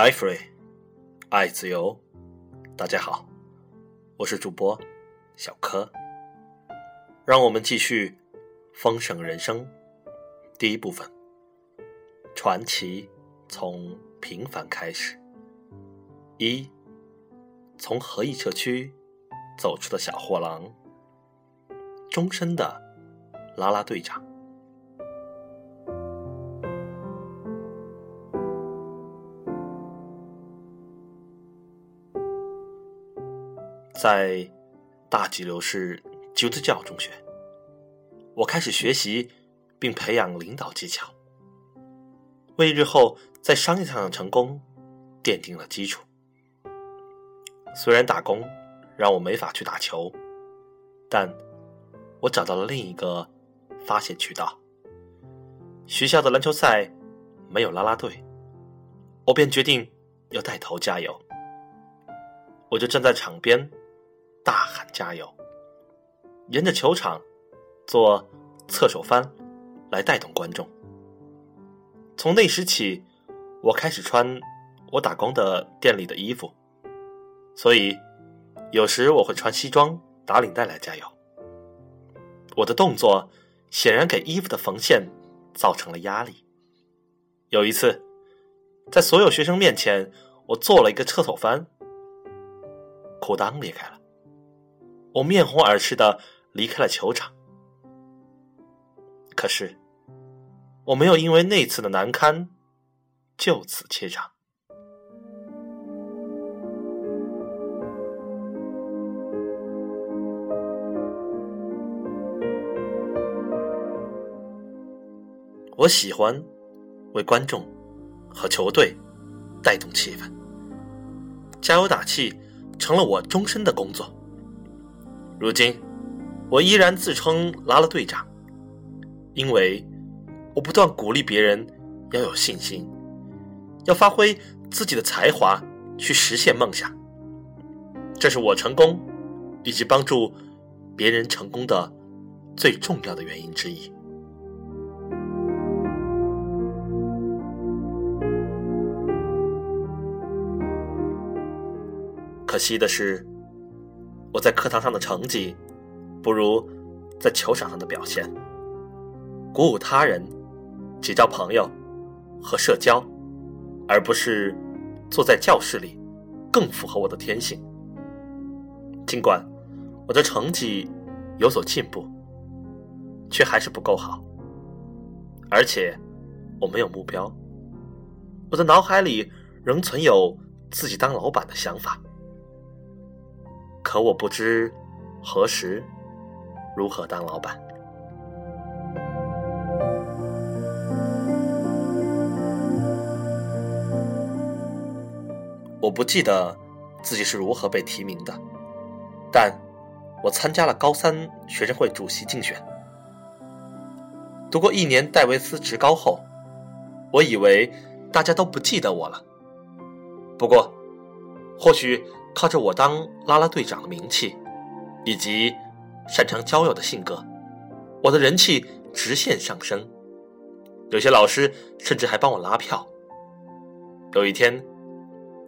爱 free，爱自由。大家好，我是主播小柯。让我们继续丰盛人生第一部分。传奇从平凡开始。一，从合义社区走出的小货郎，终身的啦啦队长。在大吉流市基督教中学，我开始学习并培养领导技巧，为日后在商业上的成功奠定了基础。虽然打工让我没法去打球，但我找到了另一个发泄渠道。学校的篮球赛没有啦啦队，我便决定要带头加油。我就站在场边。大喊加油！沿着球场做侧手翻，来带动观众。从那时起，我开始穿我打工的店里的衣服，所以有时我会穿西装打领带来加油。我的动作显然给衣服的缝线造成了压力。有一次，在所有学生面前，我做了一个侧手翻，裤裆裂开了。我面红耳赤的离开了球场，可是我没有因为那次的难堪就此怯场。我喜欢为观众和球队带动气氛，加油打气成了我终身的工作。如今，我依然自称拉拉队长，因为我不断鼓励别人要有信心，要发挥自己的才华去实现梦想。这是我成功以及帮助别人成功的最重要的原因之一。可惜的是。我在课堂上的成绩，不如在球场上的表现。鼓舞他人、结交朋友和社交，而不是坐在教室里，更符合我的天性。尽管我的成绩有所进步，却还是不够好。而且我没有目标，我的脑海里仍存有自己当老板的想法。可我不知何时如何当老板。我不记得自己是如何被提名的，但我参加了高三学生会主席竞选。读过一年戴维斯职高后，我以为大家都不记得我了。不过，或许。靠着我当啦啦队长的名气，以及擅长交友的性格，我的人气直线上升。有些老师甚至还帮我拉票。有一天，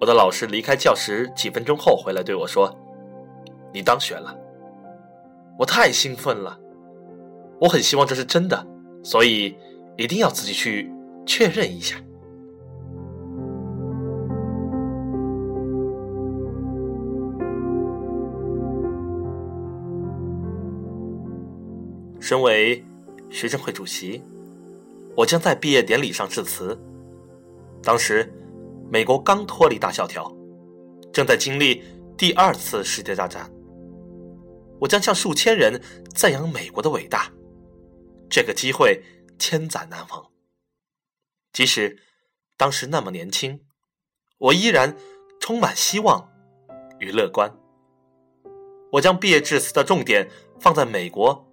我的老师离开教室几分钟后回来对我说：“你当选了。”我太兴奋了，我很希望这是真的，所以一定要自己去确认一下。身为学生会主席，我将在毕业典礼上致辞。当时，美国刚脱离大萧条，正在经历第二次世界大战。我将向数千人赞扬美国的伟大。这个机会千载难逢。即使当时那么年轻，我依然充满希望与乐观。我将毕业致辞的重点放在美国。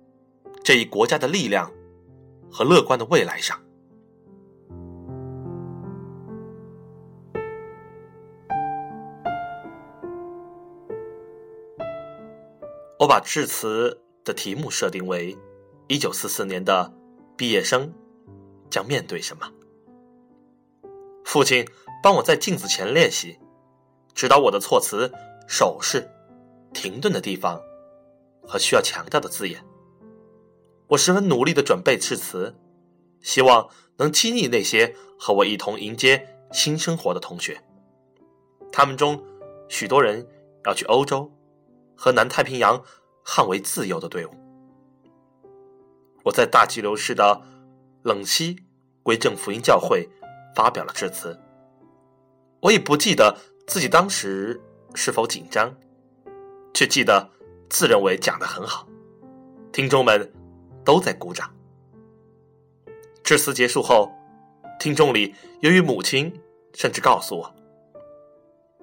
这一国家的力量和乐观的未来上，我把致辞的题目设定为：一九四四年的毕业生将面对什么？父亲帮我在镜子前练习，指导我的措辞、手势、停顿的地方和需要强调的字眼。我十分努力的准备致辞，希望能激励那些和我一同迎接新生活的同学。他们中许多人要去欧洲，和南太平洋捍卫自由的队伍。我在大激流市的冷溪归正福音教会发表了致辞。我已不记得自己当时是否紧张，却记得自认为讲的很好，听众们。都在鼓掌。致辞结束后，听众里有一母亲甚至告诉我：“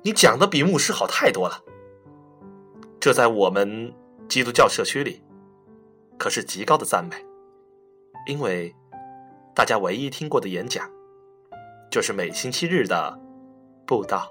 你讲的比牧师好太多了。”这在我们基督教社区里可是极高的赞美，因为大家唯一听过的演讲就是每星期日的布道。